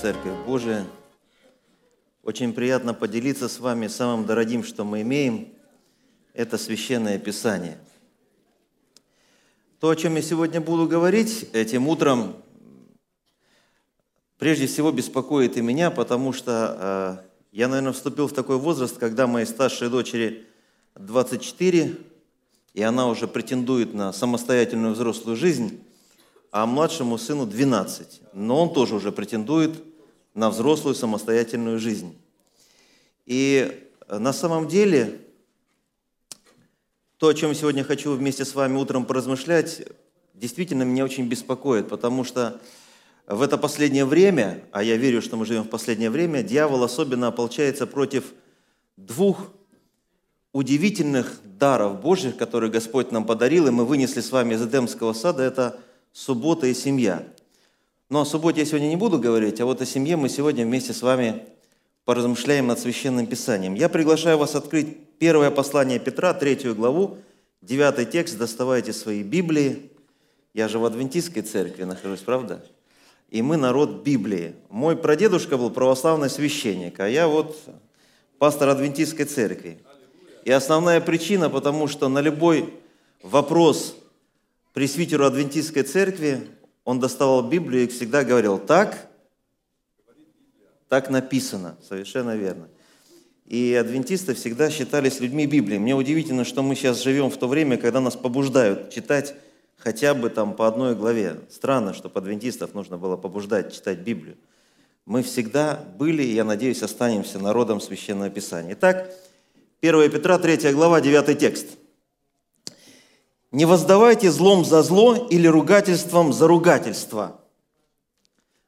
Церковь Божия. Очень приятно поделиться с вами самым дорогим, что мы имеем. Это Священное Писание. То, о чем я сегодня буду говорить этим утром, прежде всего беспокоит и меня, потому что э, я, наверное, вступил в такой возраст, когда моей старшей дочери 24, и она уже претендует на самостоятельную взрослую жизнь а младшему сыну 12. Но он тоже уже претендует на взрослую самостоятельную жизнь. И на самом деле, то, о чем сегодня хочу вместе с вами утром поразмышлять, действительно меня очень беспокоит, потому что в это последнее время, а я верю, что мы живем в последнее время, дьявол особенно ополчается против двух удивительных даров Божьих, которые Господь нам подарил, и мы вынесли с вами из Эдемского сада, это – суббота и семья. Но о субботе я сегодня не буду говорить, а вот о семье мы сегодня вместе с вами поразмышляем над Священным Писанием. Я приглашаю вас открыть первое послание Петра, третью главу, девятый текст, доставайте свои Библии. Я же в адвентистской церкви нахожусь, правда? И мы народ Библии. Мой прадедушка был православный священник, а я вот пастор адвентистской церкви. И основная причина, потому что на любой вопрос пресвитеру адвентистской церкви, он доставал Библию и всегда говорил, так, так написано, совершенно верно. И адвентисты всегда считались людьми Библии. Мне удивительно, что мы сейчас живем в то время, когда нас побуждают читать хотя бы там по одной главе. Странно, что адвентистов нужно было побуждать читать Библию. Мы всегда были, и я надеюсь, останемся народом Священного Писания. Итак, 1 Петра, 3 глава, 9 текст – не воздавайте злом за зло или ругательством за ругательство.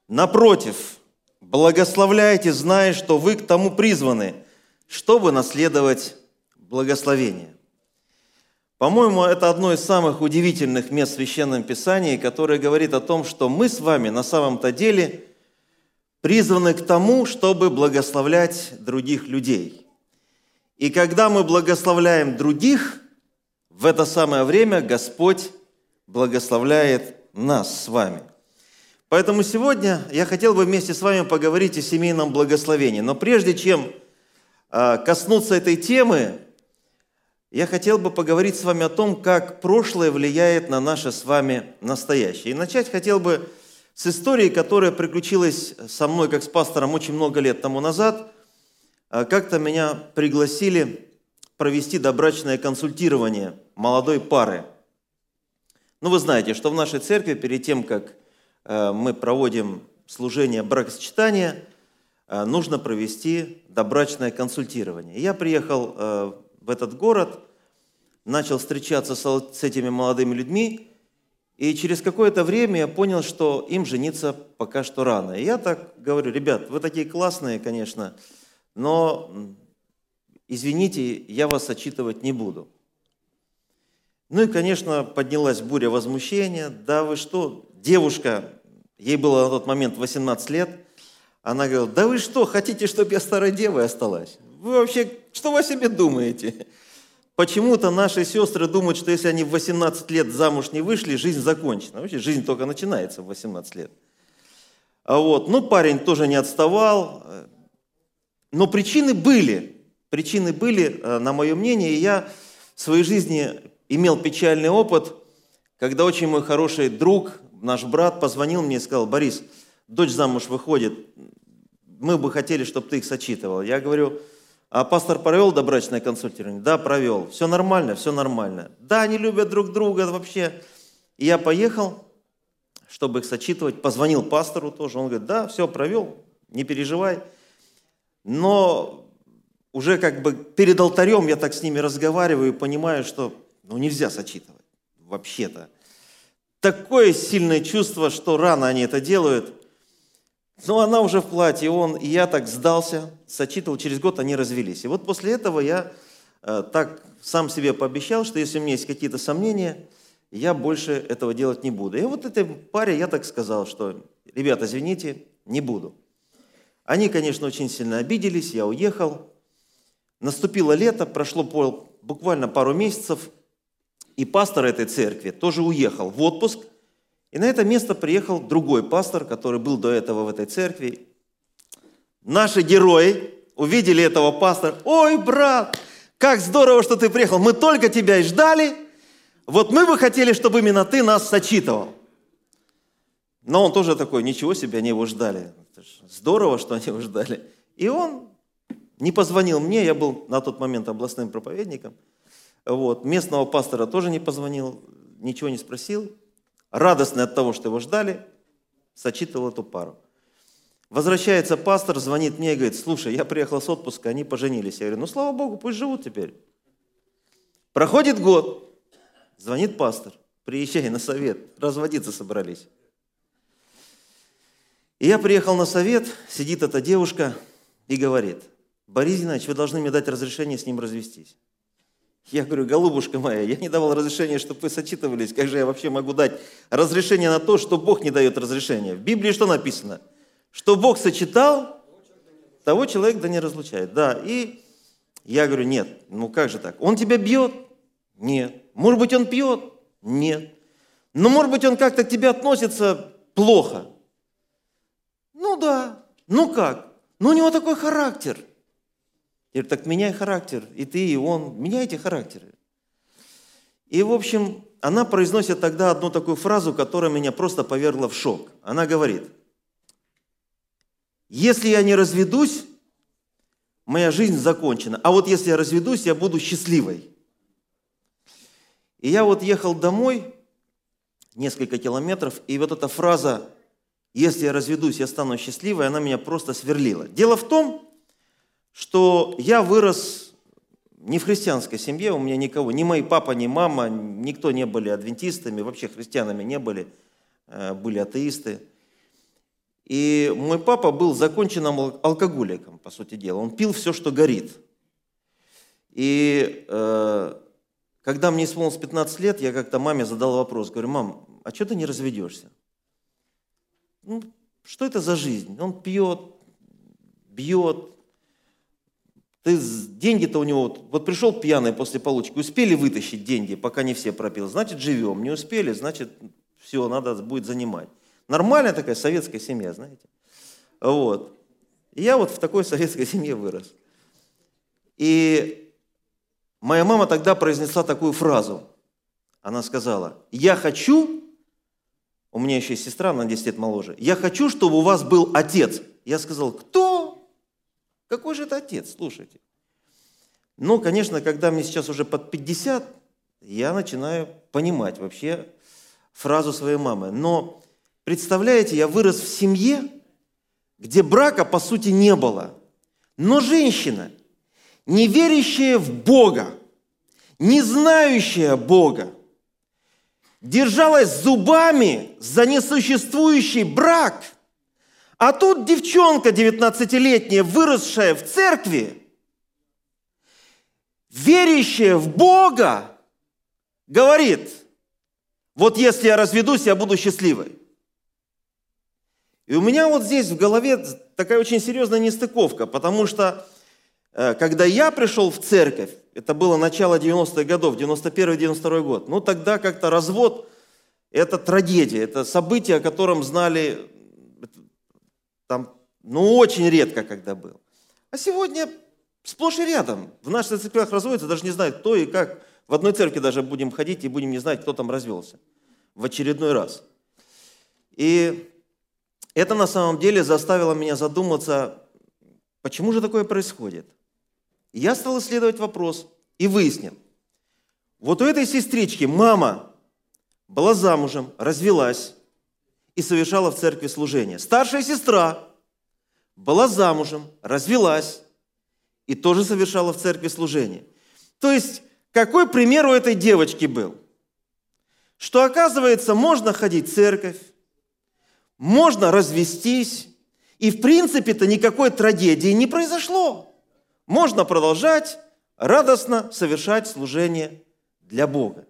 Напротив, благословляйте, зная, что вы к тому призваны, чтобы наследовать благословение. По-моему, это одно из самых удивительных мест в Священном Писании, которое говорит о том, что мы с вами на самом-то деле призваны к тому, чтобы благословлять других людей. И когда мы благословляем других – в это самое время Господь благословляет нас с вами. Поэтому сегодня я хотел бы вместе с вами поговорить о семейном благословении. Но прежде чем а, коснуться этой темы, я хотел бы поговорить с вами о том, как прошлое влияет на наше с вами настоящее. И начать хотел бы с истории, которая приключилась со мной, как с пастором, очень много лет тому назад. А, как-то меня пригласили провести добрачное консультирование молодой пары. Ну, вы знаете, что в нашей церкви перед тем, как э, мы проводим служение бракосочетания, э, нужно провести добрачное консультирование. Я приехал э, в этот город, начал встречаться с этими молодыми людьми, и через какое-то время я понял, что им жениться пока что рано. И я так говорю, ребят, вы такие классные, конечно, но извините, я вас отчитывать не буду. Ну и, конечно, поднялась буря возмущения. Да вы что, девушка, ей было на тот момент 18 лет, она говорила, да вы что, хотите, чтобы я старой девой осталась? Вы вообще, что вы о себе думаете? Почему-то наши сестры думают, что если они в 18 лет замуж не вышли, жизнь закончена. Вообще жизнь только начинается в 18 лет. А вот, ну, парень тоже не отставал. Но причины были. Причины были, э, на мое мнение, и я в своей жизни имел печальный опыт, когда очень мой хороший друг, наш брат, позвонил мне и сказал, Борис, дочь замуж выходит, мы бы хотели, чтобы ты их сочитывал. Я говорю, а пастор провел добрачное консультирование? Да, провел. Все нормально, все нормально. Да, они любят друг друга вообще. И я поехал, чтобы их сочитывать, позвонил пастору тоже. Он говорит, да, все, провел, не переживай. Но уже как бы перед алтарем я так с ними разговариваю и понимаю, что ну, нельзя сочитывать вообще-то. Такое сильное чувство, что рано они это делают. Но она уже в платье, он, и я так сдался, сочитывал, через год они развелись. И вот после этого я э, так сам себе пообещал, что если у меня есть какие-то сомнения, я больше этого делать не буду. И вот этой паре я так сказал, что, ребята, извините, не буду. Они, конечно, очень сильно обиделись, я уехал, Наступило лето, прошло буквально пару месяцев, и пастор этой церкви тоже уехал в отпуск, И на это место приехал другой пастор, который был до этого в этой церкви. Наши герои увидели этого пастора. Ой, брат, как здорово, что ты приехал. Мы только тебя и ждали. Вот мы бы хотели, чтобы именно ты нас сочитывал. Но он тоже такой, ничего себе, они его ждали. Здорово, что они его ждали. И он не позвонил мне, я был на тот момент областным проповедником. Вот. Местного пастора тоже не позвонил, ничего не спросил. Радостный от того, что его ждали, сочитывал эту пару. Возвращается пастор, звонит мне и говорит, слушай, я приехал с отпуска, они поженились. Я говорю, ну слава Богу, пусть живут теперь. Проходит год, звонит пастор, приезжай на совет, разводиться собрались. И я приехал на совет, сидит эта девушка и говорит, Борис Геннадьевич, вы должны мне дать разрешение с ним развестись. Я говорю, голубушка моя, я не давал разрешения, чтобы вы сочитывались. Как же я вообще могу дать разрешение на то, что Бог не дает разрешения? В Библии что написано? Что Бог сочетал, того человек да не разлучает. Да, и я говорю, нет, ну как же так? Он тебя бьет? Нет. Может быть, он пьет? Нет. Но может быть, он как-то к тебе относится плохо? Ну да. Ну как? Ну у него такой характер – я говорю, так меняй характер, и ты, и он, меняйте характеры. И, в общем, она произносит тогда одну такую фразу, которая меня просто повергла в шок. Она говорит, если я не разведусь, моя жизнь закончена. А вот если я разведусь, я буду счастливой. И я вот ехал домой несколько километров, и вот эта фраза «если я разведусь, я стану счастливой», она меня просто сверлила. Дело в том, что я вырос не в христианской семье, у меня никого, ни мой папа, ни мама, никто не были адвентистами, вообще христианами не были, э, были атеисты. И мой папа был законченным алкоголиком, по сути дела. Он пил все, что горит. И э, когда мне исполнилось 15 лет, я как-то маме задал вопрос. Говорю, мам, а что ты не разведешься? Ну, что это за жизнь? Он пьет, бьет, ты деньги-то у него, вот пришел пьяный после получки, успели вытащить деньги, пока не все пропил, значит живем, не успели, значит все, надо будет занимать. Нормальная такая советская семья, знаете. Вот. И я вот в такой советской семье вырос. И моя мама тогда произнесла такую фразу. Она сказала, я хочу, у меня еще есть сестра, она 10 лет моложе, я хочу, чтобы у вас был отец. Я сказал, кто? Какой же это отец? Слушайте. Ну, конечно, когда мне сейчас уже под 50, я начинаю понимать вообще фразу своей мамы. Но представляете, я вырос в семье, где брака по сути не было. Но женщина, не верящая в Бога, не знающая Бога, держалась зубами за несуществующий брак – а тут девчонка 19-летняя, выросшая в церкви, верящая в Бога, говорит, вот если я разведусь, я буду счастливой. И у меня вот здесь в голове такая очень серьезная нестыковка, потому что э, когда я пришел в церковь, это было начало 90-х годов, 91-92 год, ну тогда как-то развод – это трагедия, это событие, о котором знали там, ну, очень редко, когда был. А сегодня сплошь и рядом. В наших церквях разводятся, даже не знают, кто и как. В одной церкви даже будем ходить и будем не знать, кто там развелся. В очередной раз. И это на самом деле заставило меня задуматься, почему же такое происходит. я стал исследовать вопрос и выяснил. Вот у этой сестрички мама была замужем, развелась, и совершала в церкви служение. Старшая сестра была замужем, развелась и тоже совершала в церкви служение. То есть, какой пример у этой девочки был? Что, оказывается, можно ходить в церковь, можно развестись, и в принципе-то никакой трагедии не произошло. Можно продолжать радостно совершать служение для Бога.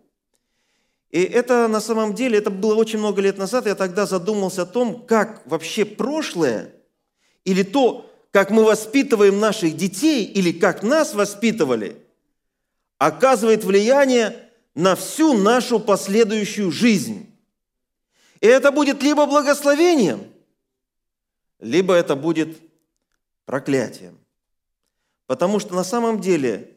И это на самом деле, это было очень много лет назад, я тогда задумался о том, как вообще прошлое или то, как мы воспитываем наших детей или как нас воспитывали, оказывает влияние на всю нашу последующую жизнь. И это будет либо благословением, либо это будет проклятием. Потому что на самом деле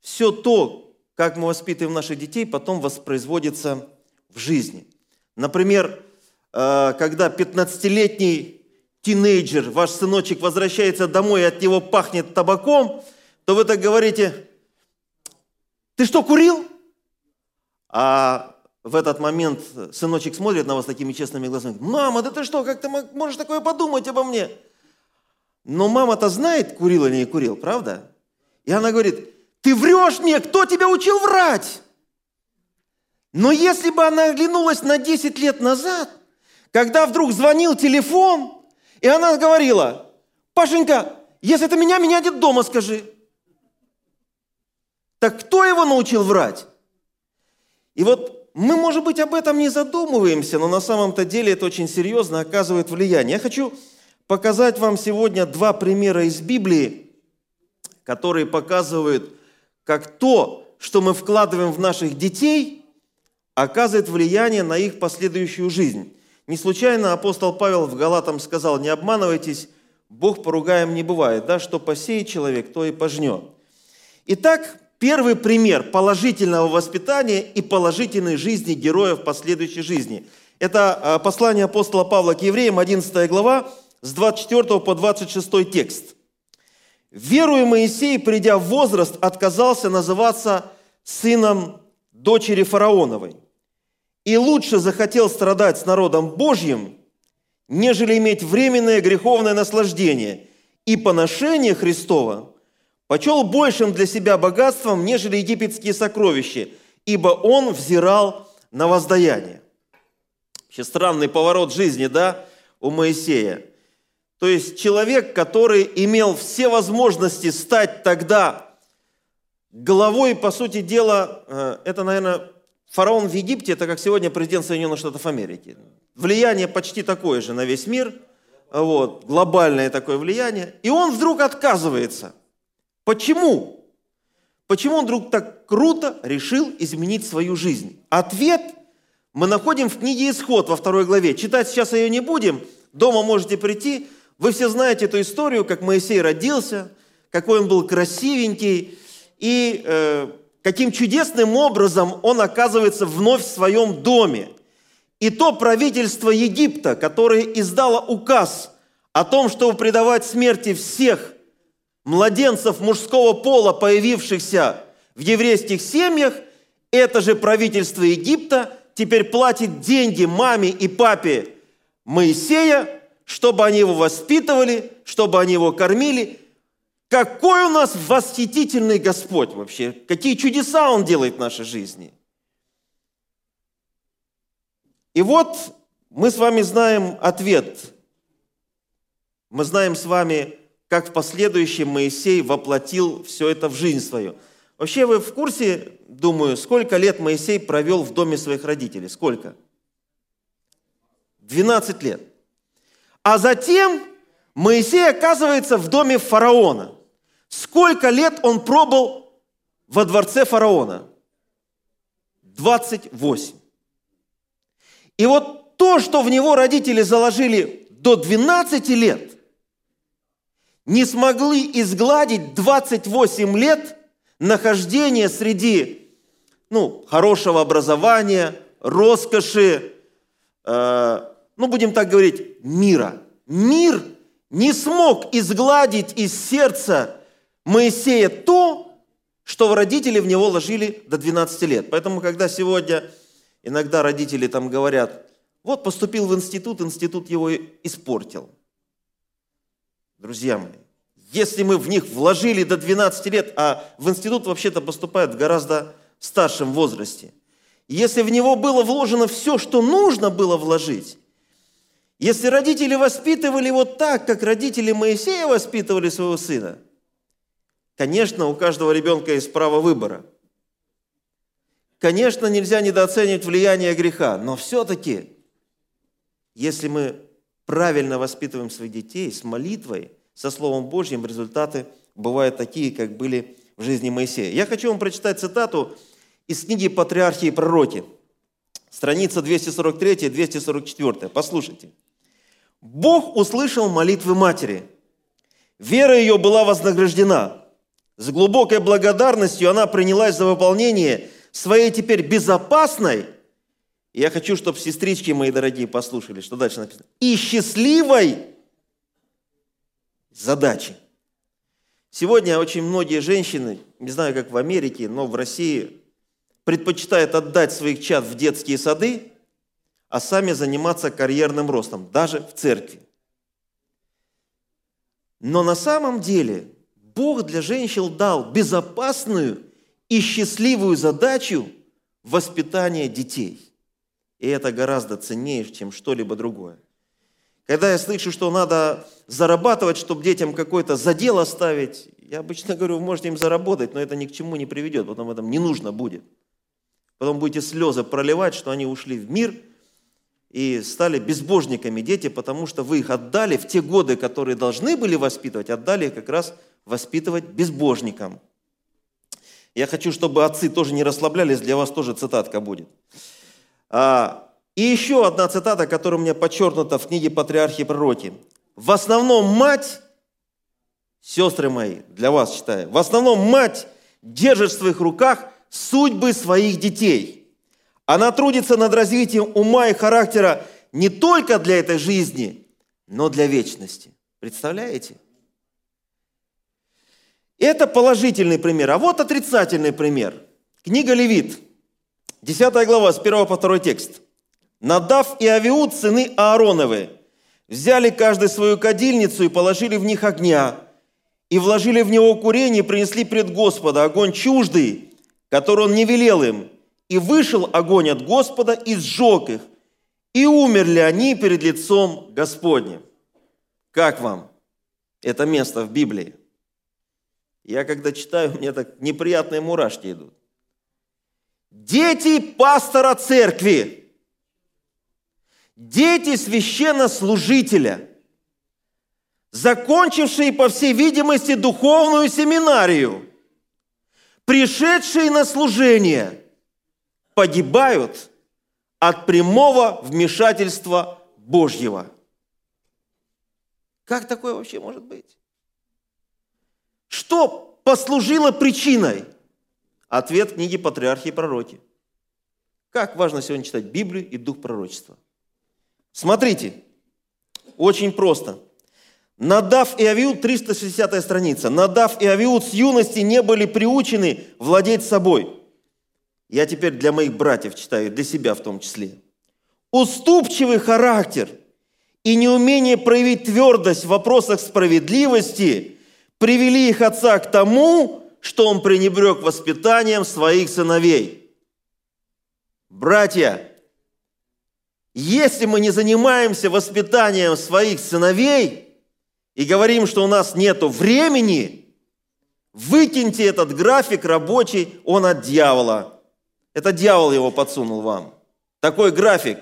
все то, как мы воспитываем наших детей, потом воспроизводится в жизни. Например, э, когда 15-летний тинейджер, ваш сыночек возвращается домой, и от него пахнет табаком, то вы так говорите, ты что, курил? А в этот момент сыночек смотрит на вас такими честными глазами. Мама, да ты что, как ты можешь такое подумать обо мне? Но мама-то знает, курил или не курил, правда? И она говорит, ты врешь мне, кто тебя учил врать? Но если бы она оглянулась на 10 лет назад, когда вдруг звонил телефон, и она говорила, Пашенька, если это меня, меня нет дома, скажи. Так кто его научил врать? И вот мы, может быть, об этом не задумываемся, но на самом-то деле это очень серьезно оказывает влияние. Я хочу показать вам сегодня два примера из Библии, которые показывают, как то, что мы вкладываем в наших детей, оказывает влияние на их последующую жизнь. Не случайно апостол Павел в Галатам сказал, не обманывайтесь, Бог поругаем не бывает, да, что посеет человек, то и пожнет. Итак, Первый пример положительного воспитания и положительной жизни героев последующей жизни. Это а, послание апостола Павла к евреям, 11 глава, с 24 по 26 текст. «Веруя Моисей, придя в возраст, отказался называться сыном дочери фараоновой. И лучше захотел страдать с народом Божьим, нежели иметь временное греховное наслаждение и поношение Христова почел большим для себя богатством, нежели египетские сокровища, ибо он взирал на воздаяние. Вообще странный поворот жизни, да, у Моисея. То есть человек, который имел все возможности стать тогда главой, по сути дела, э, это, наверное, фараон в Египте, это как сегодня президент Соединенных Штатов Америки. Влияние почти такое же на весь мир, вот, глобальное такое влияние. И он вдруг отказывается – Почему? Почему он вдруг так круто решил изменить свою жизнь? Ответ мы находим в книге «Исход» во второй главе. Читать сейчас ее не будем, дома можете прийти. Вы все знаете эту историю, как Моисей родился, какой он был красивенький, и э, каким чудесным образом он оказывается вновь в своем доме. И то правительство Египта, которое издало указ о том, чтобы предавать смерти всех – младенцев мужского пола, появившихся в еврейских семьях, это же правительство Египта теперь платит деньги маме и папе Моисея, чтобы они его воспитывали, чтобы они его кормили. Какой у нас восхитительный Господь вообще! Какие чудеса Он делает в нашей жизни! И вот мы с вами знаем ответ. Мы знаем с вами как в последующем Моисей воплотил все это в жизнь свою. Вообще вы в курсе, думаю, сколько лет Моисей провел в доме своих родителей? Сколько? 12 лет. А затем Моисей оказывается в доме фараона. Сколько лет он пробыл во дворце фараона? 28. И вот то, что в него родители заложили до 12 лет – не смогли изгладить 28 лет нахождения среди ну, хорошего образования, роскоши, э, ну, будем так говорить, мира. Мир не смог изгладить из сердца Моисея то, что родители в него ложили до 12 лет. Поэтому, когда сегодня иногда родители там говорят, вот поступил в институт, институт его испортил – друзья мои. Если мы в них вложили до 12 лет, а в институт вообще-то поступают в гораздо старшем возрасте, если в него было вложено все, что нужно было вложить, если родители воспитывали его так, как родители Моисея воспитывали своего сына, конечно, у каждого ребенка есть право выбора. Конечно, нельзя недооценивать влияние греха, но все-таки, если мы правильно воспитываем своих детей с молитвой, со Словом Божьим, результаты бывают такие, как были в жизни Моисея. Я хочу вам прочитать цитату из книги «Патриархи и пророки». страница 243-244. Послушайте. Бог услышал молитвы матери. Вера ее была вознаграждена. С глубокой благодарностью она принялась за выполнение своей теперь безопасной, я хочу, чтобы сестрички мои дорогие послушали, что дальше написано, и счастливой задачи. Сегодня очень многие женщины, не знаю, как в Америке, но в России, предпочитают отдать своих чад в детские сады, а сами заниматься карьерным ростом, даже в церкви. Но на самом деле Бог для женщин дал безопасную и счастливую задачу воспитания детей. И это гораздо ценнее, чем что-либо другое. Когда я слышу, что надо зарабатывать, чтобы детям какой-то задел оставить, я обычно говорю, вы можете им заработать, но это ни к чему не приведет, потом это не нужно будет. Потом будете слезы проливать, что они ушли в мир и стали безбожниками дети, потому что вы их отдали в те годы, которые должны были воспитывать, отдали их как раз воспитывать безбожникам. Я хочу, чтобы отцы тоже не расслаблялись, для вас тоже цитатка будет. А, и еще одна цитата, которая у меня подчеркнута в книге «Патриархи и пророки». В основном мать, сестры мои, для вас читаю, в основном мать держит в своих руках судьбы своих детей. Она трудится над развитием ума и характера не только для этой жизни, но для вечности. Представляете? Это положительный пример. А вот отрицательный пример. Книга Левит, 10 глава, с 1 по 2 текст. «Надав и Авиуд, сыны Аароновы, взяли каждый свою кадильницу и положили в них огня, и вложили в него курение, и принесли пред Господа огонь чуждый, который он не велел им. И вышел огонь от Господа и сжег их, и умерли они перед лицом Господним». Как вам это место в Библии? Я когда читаю, мне так неприятные мурашки идут. Дети пастора церкви, дети священнослужителя, закончившие, по всей видимости, духовную семинарию, пришедшие на служение, погибают от прямого вмешательства Божьего. Как такое вообще может быть? Что послужило причиной? Ответ книги «Патриархи и пророки». Как важно сегодня читать Библию и Дух пророчества. Смотрите, очень просто. Надав и Авиуд, 360 страница. Надав и Авиуд с юности не были приучены владеть собой. Я теперь для моих братьев читаю, для себя в том числе. Уступчивый характер и неумение проявить твердость в вопросах справедливости привели их отца к тому, что он пренебрег воспитанием своих сыновей. Братья, если мы не занимаемся воспитанием своих сыновей и говорим, что у нас нет времени, выкиньте этот график рабочий, он от дьявола. Это дьявол его подсунул вам. Такой график,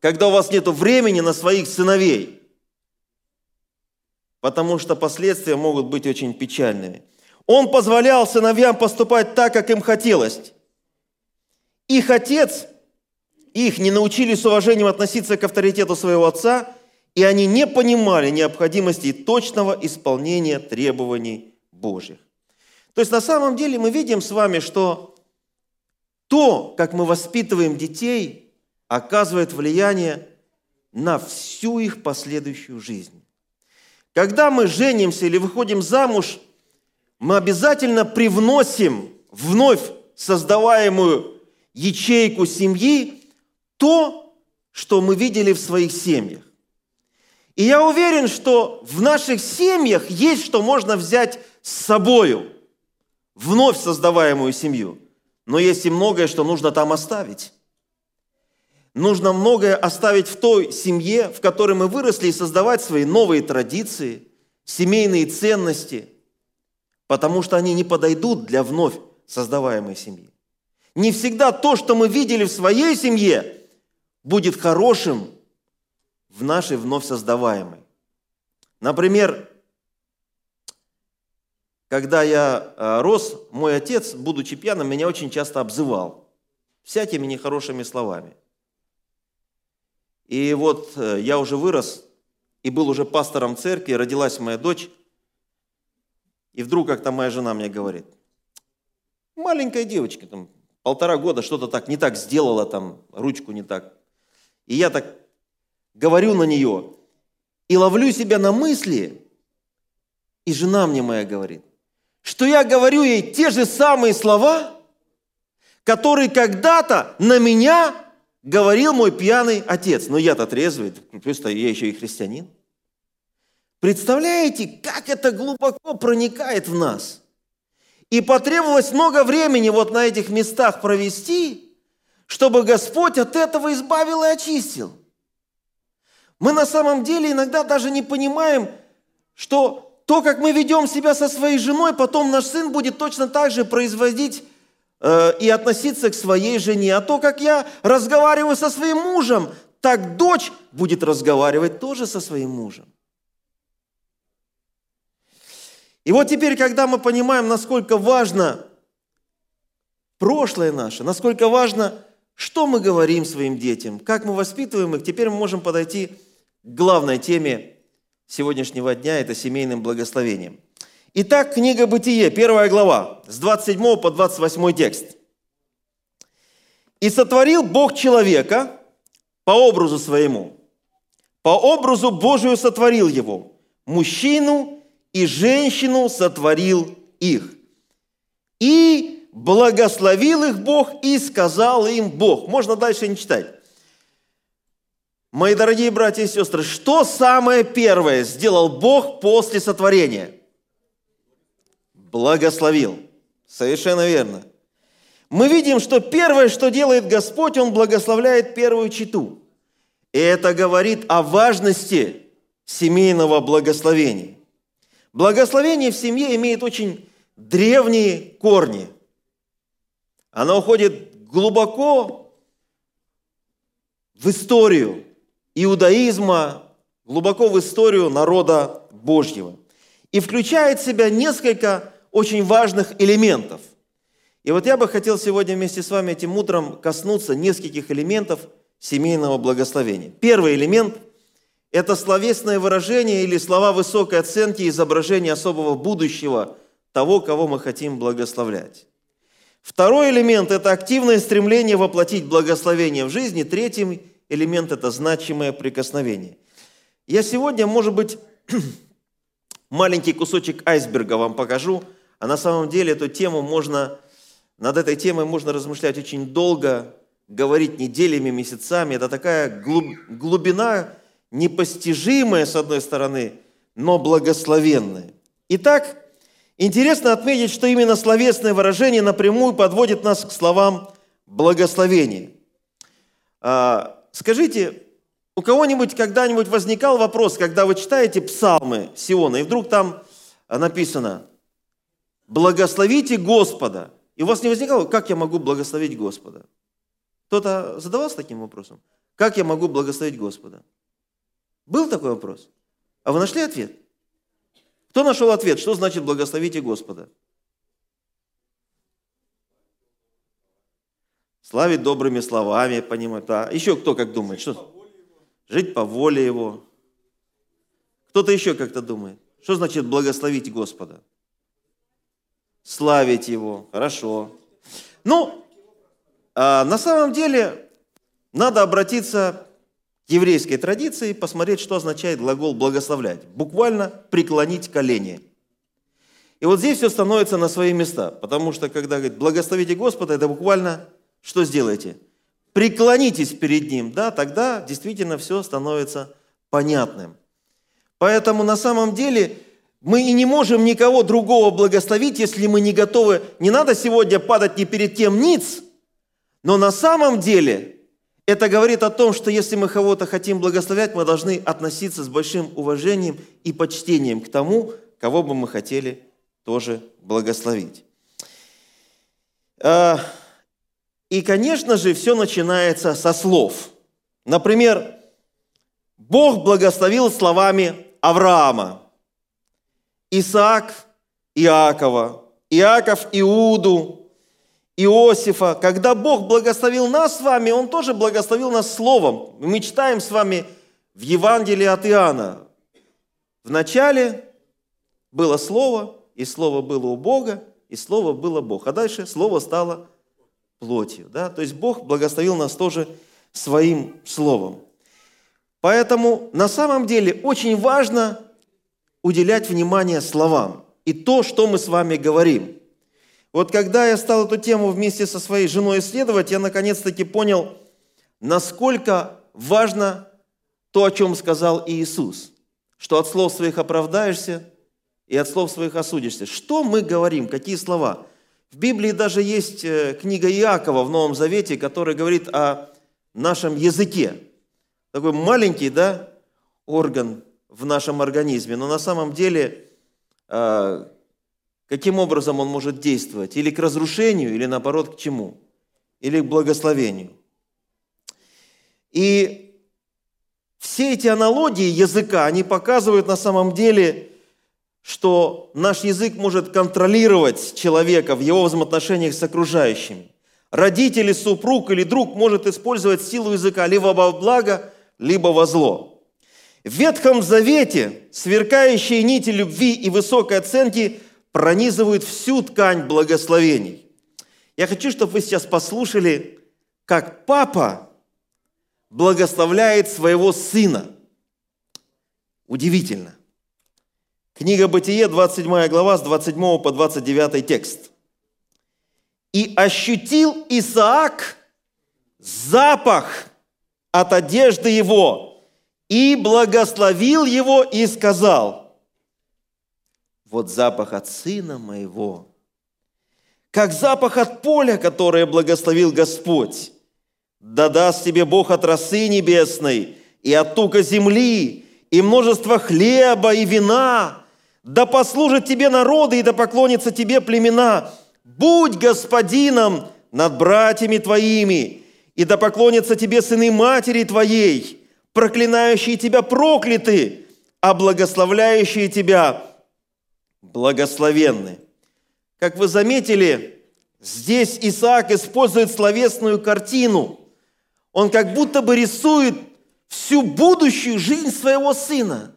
когда у вас нет времени на своих сыновей. Потому что последствия могут быть очень печальными. Он позволял сыновьям поступать так, как им хотелось. Их отец, их не научили с уважением относиться к авторитету своего отца, и они не понимали необходимости точного исполнения требований Божьих. То есть на самом деле мы видим с вами, что то, как мы воспитываем детей, оказывает влияние на всю их последующую жизнь. Когда мы женимся или выходим замуж – мы обязательно привносим вновь создаваемую ячейку семьи то, что мы видели в своих семьях. И я уверен, что в наших семьях есть, что можно взять с собою, вновь создаваемую семью. Но есть и многое, что нужно там оставить. Нужно многое оставить в той семье, в которой мы выросли, и создавать свои новые традиции, семейные ценности – потому что они не подойдут для вновь создаваемой семьи. Не всегда то, что мы видели в своей семье, будет хорошим в нашей вновь создаваемой. Например, когда я а, рос, мой отец, будучи пьяным, меня очень часто обзывал всякими нехорошими словами. И вот э, я уже вырос и был уже пастором церкви, родилась моя дочь. И вдруг как-то моя жена мне говорит, маленькая девочка, там, полтора года что-то так не так сделала, там, ручку не так. И я так говорю на нее и ловлю себя на мысли, и жена мне моя говорит, что я говорю ей те же самые слова, которые когда-то на меня говорил мой пьяный отец. Но я-то трезвый, просто я еще и христианин. Представляете, как это глубоко проникает в нас? И потребовалось много времени вот на этих местах провести, чтобы Господь от этого избавил и очистил. Мы на самом деле иногда даже не понимаем, что то, как мы ведем себя со своей женой, потом наш сын будет точно так же производить э, и относиться к своей жене. А то, как я разговариваю со своим мужем, так дочь будет разговаривать тоже со своим мужем. И вот теперь, когда мы понимаем, насколько важно прошлое наше, насколько важно, что мы говорим своим детям, как мы воспитываем их, теперь мы можем подойти к главной теме сегодняшнего дня – это семейным благословением. Итак, книга «Бытие», первая глава, с 27 по 28 текст. «И сотворил Бог человека по образу своему, по образу Божию сотворил его, мужчину и женщину сотворил их. И благословил их Бог, и сказал им Бог. Можно дальше не читать. Мои дорогие братья и сестры, что самое первое сделал Бог после сотворения? Благословил. Совершенно верно. Мы видим, что первое, что делает Господь, Он благословляет первую читу. И это говорит о важности семейного благословения. Благословение в семье имеет очень древние корни. Оно уходит глубоко в историю иудаизма, глубоко в историю народа Божьего. И включает в себя несколько очень важных элементов. И вот я бы хотел сегодня вместе с вами этим утром коснуться нескольких элементов семейного благословения. Первый элемент – это словесное выражение или слова высокой оценки изображения особого будущего того, кого мы хотим благословлять. Второй элемент – это активное стремление воплотить благословение в жизни. Третий элемент – это значимое прикосновение. Я сегодня, может быть, маленький кусочек айсберга вам покажу, а на самом деле эту тему можно, над этой темой можно размышлять очень долго, говорить неделями, месяцами. Это такая глубина непостижимое, с одной стороны, но благословенное. Итак, интересно отметить, что именно словесное выражение напрямую подводит нас к словам благословения. А, скажите, у кого-нибудь когда-нибудь возникал вопрос, когда вы читаете псалмы Сиона, и вдруг там написано «Благословите Господа». И у вас не возникало, как я могу благословить Господа? Кто-то задавался таким вопросом? Как я могу благословить Господа? Был такой вопрос? А вы нашли ответ? Кто нашел ответ? Что значит благословите Господа? Славить добрыми словами, понимать. А еще кто как думает? Что? Жить по воле Его. Кто-то еще как-то думает. Что значит благословить Господа? Славить Его. Хорошо. Ну, а на самом деле, надо обратиться еврейской традиции посмотреть, что означает глагол «благословлять». Буквально «преклонить колени». И вот здесь все становится на свои места, потому что когда говорит «благословите Господа», это буквально что сделаете? Преклонитесь перед Ним, да, тогда действительно все становится понятным. Поэтому на самом деле мы и не можем никого другого благословить, если мы не готовы. Не надо сегодня падать ни перед тем ниц, но на самом деле это говорит о том, что если мы кого-то хотим благословлять, мы должны относиться с большим уважением и почтением к тому, кого бы мы хотели тоже благословить. И, конечно же, все начинается со слов. Например, Бог благословил словами Авраама, Исаак Иакова, Иаков Иуду, Иосифа. Когда Бог благословил нас с вами, Он тоже благословил нас словом. Мы читаем с вами в Евангелии от Иоанна. В начале было Слово, и Слово было у Бога, и Слово было Бог. А дальше Слово стало плотью. Да? То есть Бог благословил нас тоже своим Словом. Поэтому на самом деле очень важно уделять внимание словам и то, что мы с вами говорим. Вот когда я стал эту тему вместе со своей женой исследовать, я наконец-таки понял, насколько важно то, о чем сказал Иисус, что от слов своих оправдаешься и от слов своих осудишься. Что мы говорим, какие слова? В Библии даже есть э, книга Иакова в Новом Завете, которая говорит о нашем языке. Такой маленький, да, орган в нашем организме, но на самом деле э, каким образом он может действовать? Или к разрушению, или наоборот к чему? Или к благословению. И все эти аналогии языка, они показывают на самом деле, что наш язык может контролировать человека в его взаимоотношениях с окружающими. Родители, супруг или друг может использовать силу языка либо во благо, либо во зло. В Ветхом Завете сверкающие нити любви и высокой оценки пронизывают всю ткань благословений. Я хочу, чтобы вы сейчас послушали, как папа благословляет своего сына. Удивительно. Книга Бытие, 27 глава, с 27 по 29 текст. «И ощутил Исаак запах от одежды его, и благословил его, и сказал, вот запах от сына моего, как запах от поля, которое благословил Господь. Да даст тебе Бог от росы небесной, и от тука земли, и множество хлеба и вина, да послужат тебе народы, и да поклонятся тебе племена. Будь господином над братьями твоими, и да поклонятся тебе сыны матери твоей, проклинающие тебя прокляты, а благословляющие тебя благословенны. Как вы заметили, здесь Исаак использует словесную картину. Он как будто бы рисует всю будущую жизнь своего сына.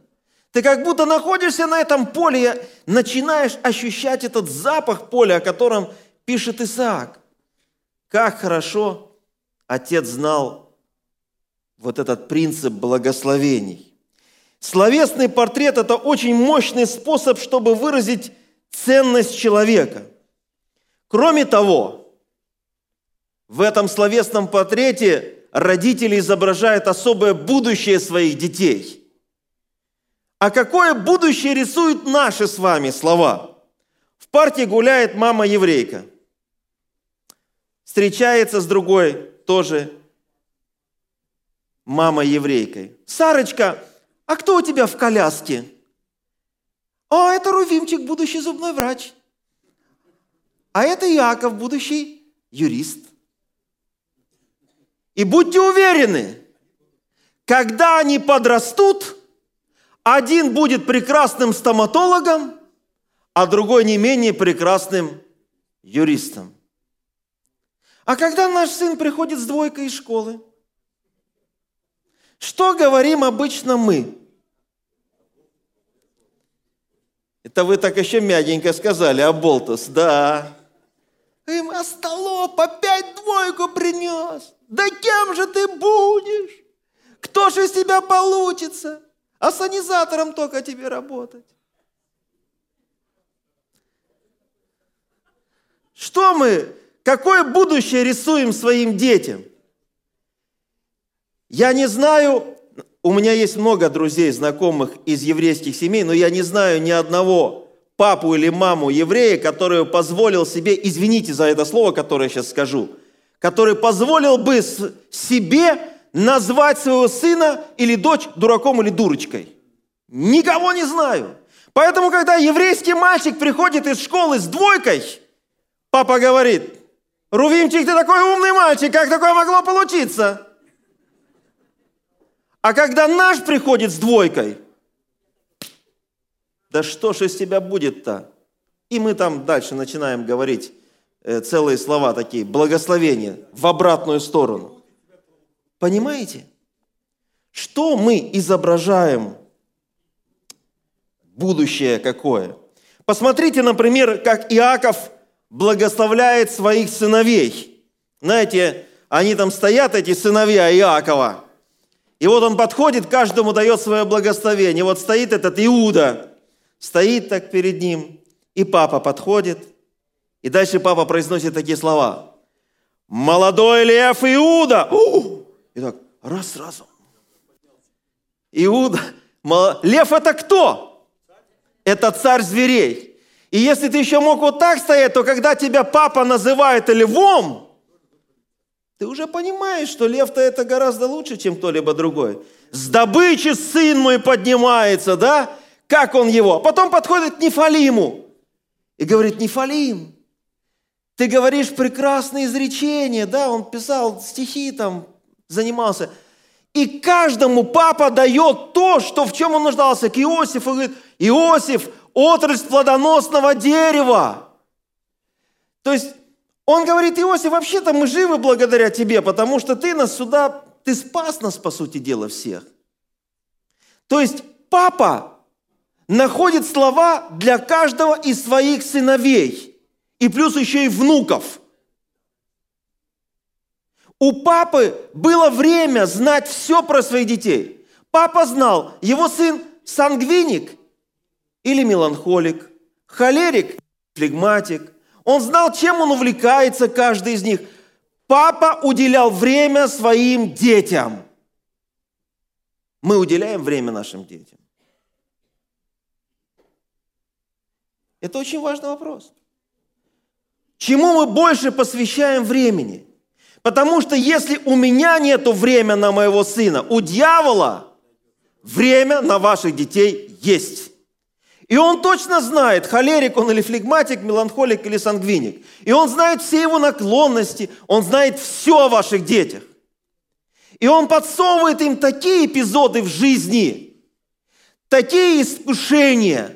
Ты как будто находишься на этом поле и начинаешь ощущать этот запах поля, о котором пишет Исаак. Как хорошо отец знал вот этот принцип благословений. Словесный портрет – это очень мощный способ, чтобы выразить ценность человека. Кроме того, в этом словесном портрете родители изображают особое будущее своих детей. А какое будущее рисуют наши с вами слова? В парке гуляет мама еврейка. Встречается с другой тоже мама еврейкой. Сарочка, а кто у тебя в коляске? О, это Рувимчик, будущий зубной врач. А это Иаков, будущий юрист. И будьте уверены, когда они подрастут, один будет прекрасным стоматологом, а другой не менее прекрасным юристом. А когда наш сын приходит с двойкой из школы, что говорим обычно мы? Это вы так еще мягенько сказали, а Болтус, да. Им остолоп опять двойку принес. Да кем же ты будешь? Кто же из тебя получится? А санизатором только тебе работать. Что мы, какое будущее рисуем своим детям? Я не знаю, у меня есть много друзей, знакомых из еврейских семей, но я не знаю ни одного папу или маму еврея, который позволил себе, извините за это слово, которое я сейчас скажу, который позволил бы себе назвать своего сына или дочь дураком или дурочкой. Никого не знаю. Поэтому, когда еврейский мальчик приходит из школы с двойкой, папа говорит, Рувимчик, ты такой умный мальчик, как такое могло получиться? А когда наш приходит с двойкой, да что ж из тебя будет-то? И мы там дальше начинаем говорить э, целые слова такие, благословения, в обратную сторону. Понимаете? Что мы изображаем? Будущее какое? Посмотрите, например, как Иаков благословляет своих сыновей. Знаете, они там стоят, эти сыновья Иакова. И вот он подходит, каждому дает свое благословение. Вот стоит этот Иуда, стоит так перед ним, и папа подходит. И дальше папа произносит такие слова. «Молодой лев Иуда!» И так, раз сразу. Иуда. Лев это кто? Это царь зверей. И если ты еще мог вот так стоять, то когда тебя папа называет львом, ты уже понимаешь, что лев-то это гораздо лучше, чем кто-либо другой. С добычи сын мой поднимается, да? Как он его? Потом подходит к Нефалиму и говорит, Нефалим, ты говоришь прекрасные изречения, да? Он писал стихи там, занимался. И каждому папа дает то, что в чем он нуждался. К Иосифу говорит, Иосиф, отрасль плодоносного дерева. То есть он говорит, Иосиф, вообще-то мы живы благодаря тебе, потому что ты нас сюда, ты спас нас, по сути дела, всех. То есть папа находит слова для каждого из своих сыновей. И плюс еще и внуков. У папы было время знать все про своих детей. Папа знал, его сын сангвиник или меланхолик, холерик, флегматик, он знал, чем он увлекается, каждый из них. Папа уделял время своим детям. Мы уделяем время нашим детям. Это очень важный вопрос. Чему мы больше посвящаем времени? Потому что если у меня нет времени на моего сына, у дьявола время на ваших детей есть. И он точно знает, холерик он или флегматик, меланхолик или сангвиник. И он знает все его наклонности, он знает все о ваших детях. И он подсовывает им такие эпизоды в жизни, такие искушения,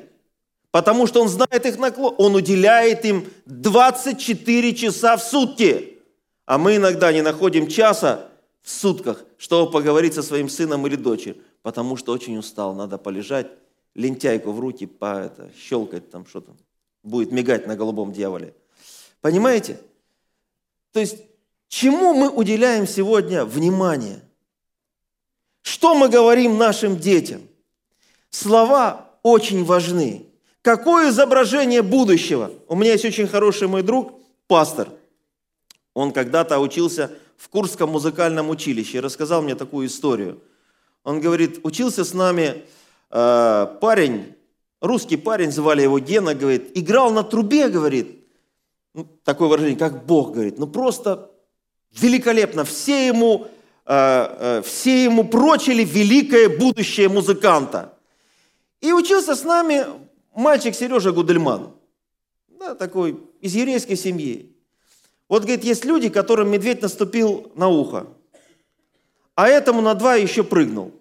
потому что он знает их наклон. Он уделяет им 24 часа в сутки. А мы иногда не находим часа в сутках, чтобы поговорить со своим сыном или дочерью, потому что очень устал, надо полежать лентяйку в руки, по это, щелкать там что-то, будет мигать на голубом дьяволе. Понимаете? То есть, чему мы уделяем сегодня внимание? Что мы говорим нашим детям? Слова очень важны. Какое изображение будущего? У меня есть очень хороший мой друг, пастор. Он когда-то учился в Курском музыкальном училище и рассказал мне такую историю. Он говорит, учился с нами Э, парень, русский парень, звали его Гена, говорит, играл на трубе, говорит, ну, такое выражение, как Бог, говорит, ну просто великолепно, все ему, э, э, все ему прочили великое будущее музыканта. И учился с нами мальчик Сережа Гудельман, да, такой из еврейской семьи. Вот, говорит, есть люди, которым медведь наступил на ухо, а этому на два еще прыгнул.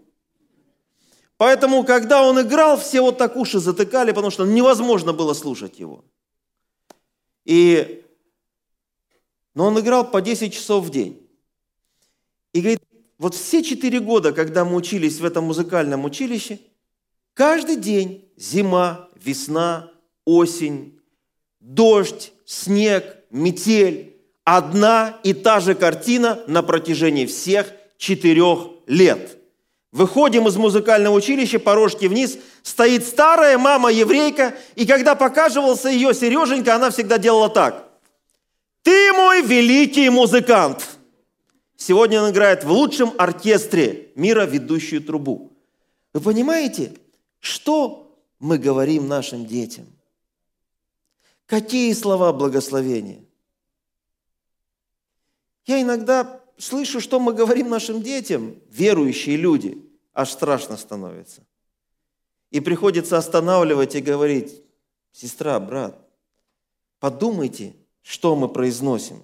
Поэтому, когда он играл, все вот так уши затыкали, потому что невозможно было слушать его. И... Но он играл по 10 часов в день. И говорит, вот все четыре года, когда мы учились в этом музыкальном училище, каждый день, зима, весна, осень, дождь, снег, метель, одна и та же картина на протяжении всех четырех лет – Выходим из музыкального училища, по рожке вниз, стоит старая мама-еврейка, и когда покаживался ее Сереженька, она всегда делала так. «Ты мой великий музыкант!» Сегодня он играет в лучшем оркестре мира ведущую трубу. Вы понимаете, что мы говорим нашим детям? Какие слова благословения? Я иногда слышу, что мы говорим нашим детям, верующие люди, аж страшно становится. И приходится останавливать и говорить, сестра, брат, подумайте, что мы произносим.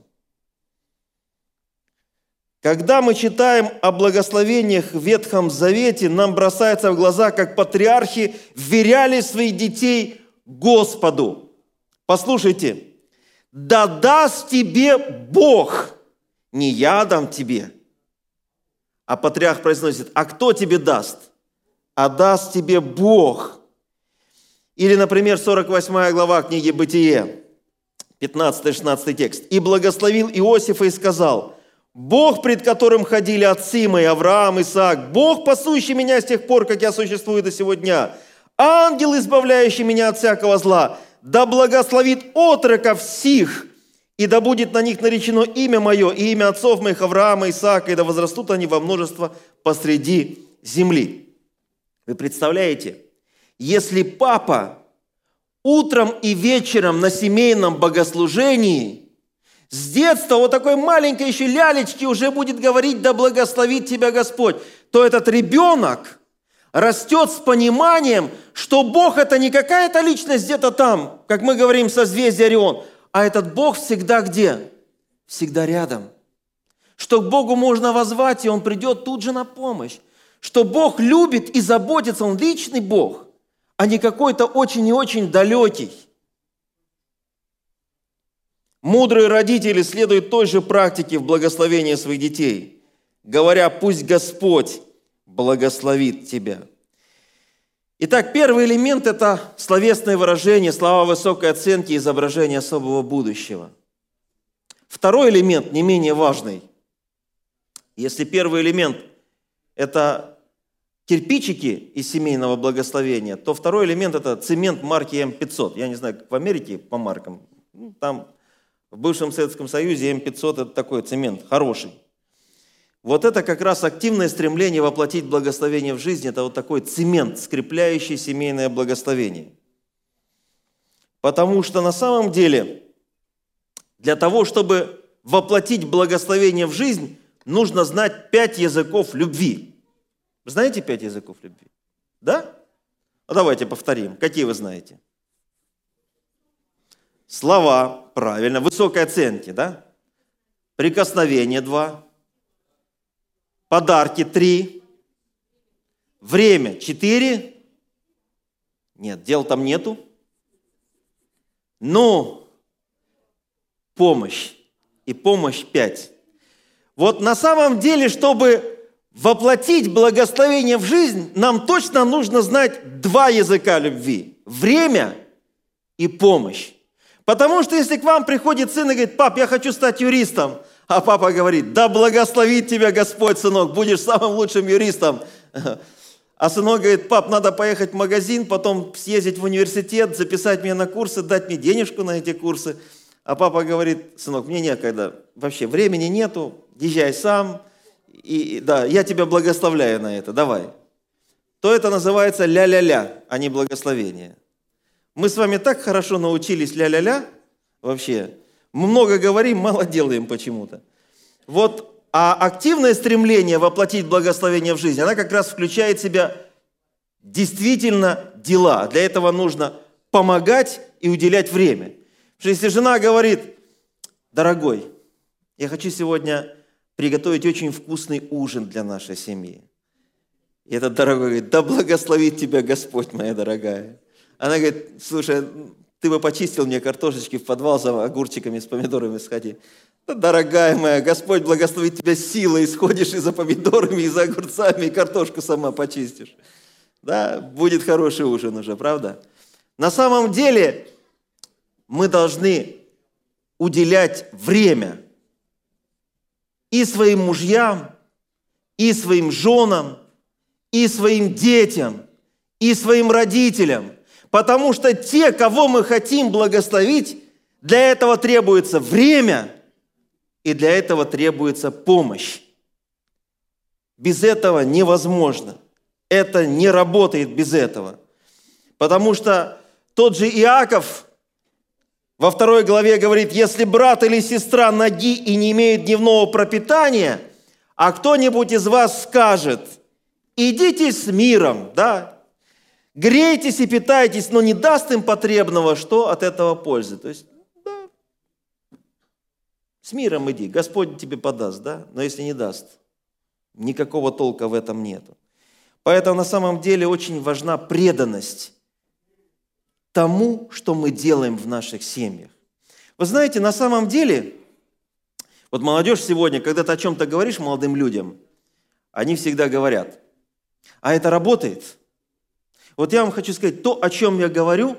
Когда мы читаем о благословениях в Ветхом Завете, нам бросается в глаза, как патриархи вверяли своих детей Господу. Послушайте, да даст тебе Бог, не я дам тебе. А патриарх произносит, а кто тебе даст? А даст тебе Бог. Или, например, 48 глава книги «Бытие», 15-16 текст. «И благословил Иосифа и сказал, Бог, пред которым ходили отцы мои, Авраам, Исаак, Бог, пасущий меня с тех пор, как я существую до сего дня, ангел, избавляющий меня от всякого зла, да благословит отроков всех, и да будет на них наречено имя мое и имя отцов моих Авраама, Исаака, и да возрастут они во множество посреди земли. Вы представляете, если папа утром и вечером на семейном богослужении – с детства вот такой маленькой еще лялечки уже будет говорить, да благословит тебя Господь, то этот ребенок растет с пониманием, что Бог это не какая-то личность где-то там, как мы говорим, созвездие Орион, а этот Бог всегда где? Всегда рядом. Что к Богу можно возвать, и Он придет тут же на помощь. Что Бог любит и заботится, Он личный Бог, а не какой-то очень и очень далекий. Мудрые родители следуют той же практике в благословении своих детей, говоря, пусть Господь благословит тебя. Итак, первый элемент – это словесное выражение, слова высокой оценки, изображение особого будущего. Второй элемент, не менее важный. Если первый элемент – это кирпичики из семейного благословения, то второй элемент – это цемент марки М500. Я не знаю, как в Америке по маркам, ну, там в бывшем Советском Союзе М500 – это такой цемент, хороший. Вот это как раз активное стремление воплотить благословение в жизнь. Это вот такой цемент, скрепляющий семейное благословение. Потому что на самом деле для того, чтобы воплотить благословение в жизнь, нужно знать пять языков любви. Вы знаете пять языков любви? Да? Ну давайте повторим. Какие вы знаете? Слова, правильно, высокой оценки, да? Прикосновение два. Подарки три. Время четыре. Нет, дел там нету. Ну, помощь. И помощь пять. Вот на самом деле, чтобы воплотить благословение в жизнь, нам точно нужно знать два языка любви. Время и помощь. Потому что если к вам приходит сын и говорит, пап, я хочу стать юристом, а папа говорит, да благословит тебя Господь, сынок, будешь самым лучшим юристом. А сынок говорит, пап, надо поехать в магазин, потом съездить в университет, записать меня на курсы, дать мне денежку на эти курсы. А папа говорит, сынок, мне некогда, вообще времени нету, езжай сам, и да, я тебя благословляю на это, давай. То это называется ля-ля-ля, а не благословение. Мы с вами так хорошо научились ля-ля-ля, вообще. Много говорим, мало делаем почему-то. Вот, а активное стремление воплотить благословение в жизнь, она как раз включает в себя действительно дела. Для этого нужно помогать и уделять время. Потому что если жена говорит, дорогой, я хочу сегодня приготовить очень вкусный ужин для нашей семьи. И этот дорогой говорит, да благословит тебя Господь, моя дорогая. Она говорит, слушай, ты бы почистил мне картошечки в подвал за огурчиками с помидорами сходи. Дорогая моя, Господь благословит тебя силой, сходишь и за помидорами, и за огурцами, и картошку сама почистишь. Да, будет хороший ужин уже, правда? На самом деле мы должны уделять время и своим мужьям, и своим женам, и своим детям, и своим родителям. Потому что те, кого мы хотим благословить, для этого требуется время, и для этого требуется помощь. Без этого невозможно. Это не работает без этого. Потому что тот же Иаков во второй главе говорит, если брат или сестра ноги и не имеют дневного пропитания, а кто-нибудь из вас скажет, идите с миром, да, Грейтесь и питайтесь, но не даст им потребного, что от этого пользы. То есть, да, с миром иди, Господь тебе подаст, да, но если не даст, никакого толка в этом нету. Поэтому на самом деле очень важна преданность тому, что мы делаем в наших семьях. Вы знаете, на самом деле, вот молодежь сегодня, когда ты о чем-то говоришь молодым людям, они всегда говорят, а это работает? Вот я вам хочу сказать, то, о чем я говорю,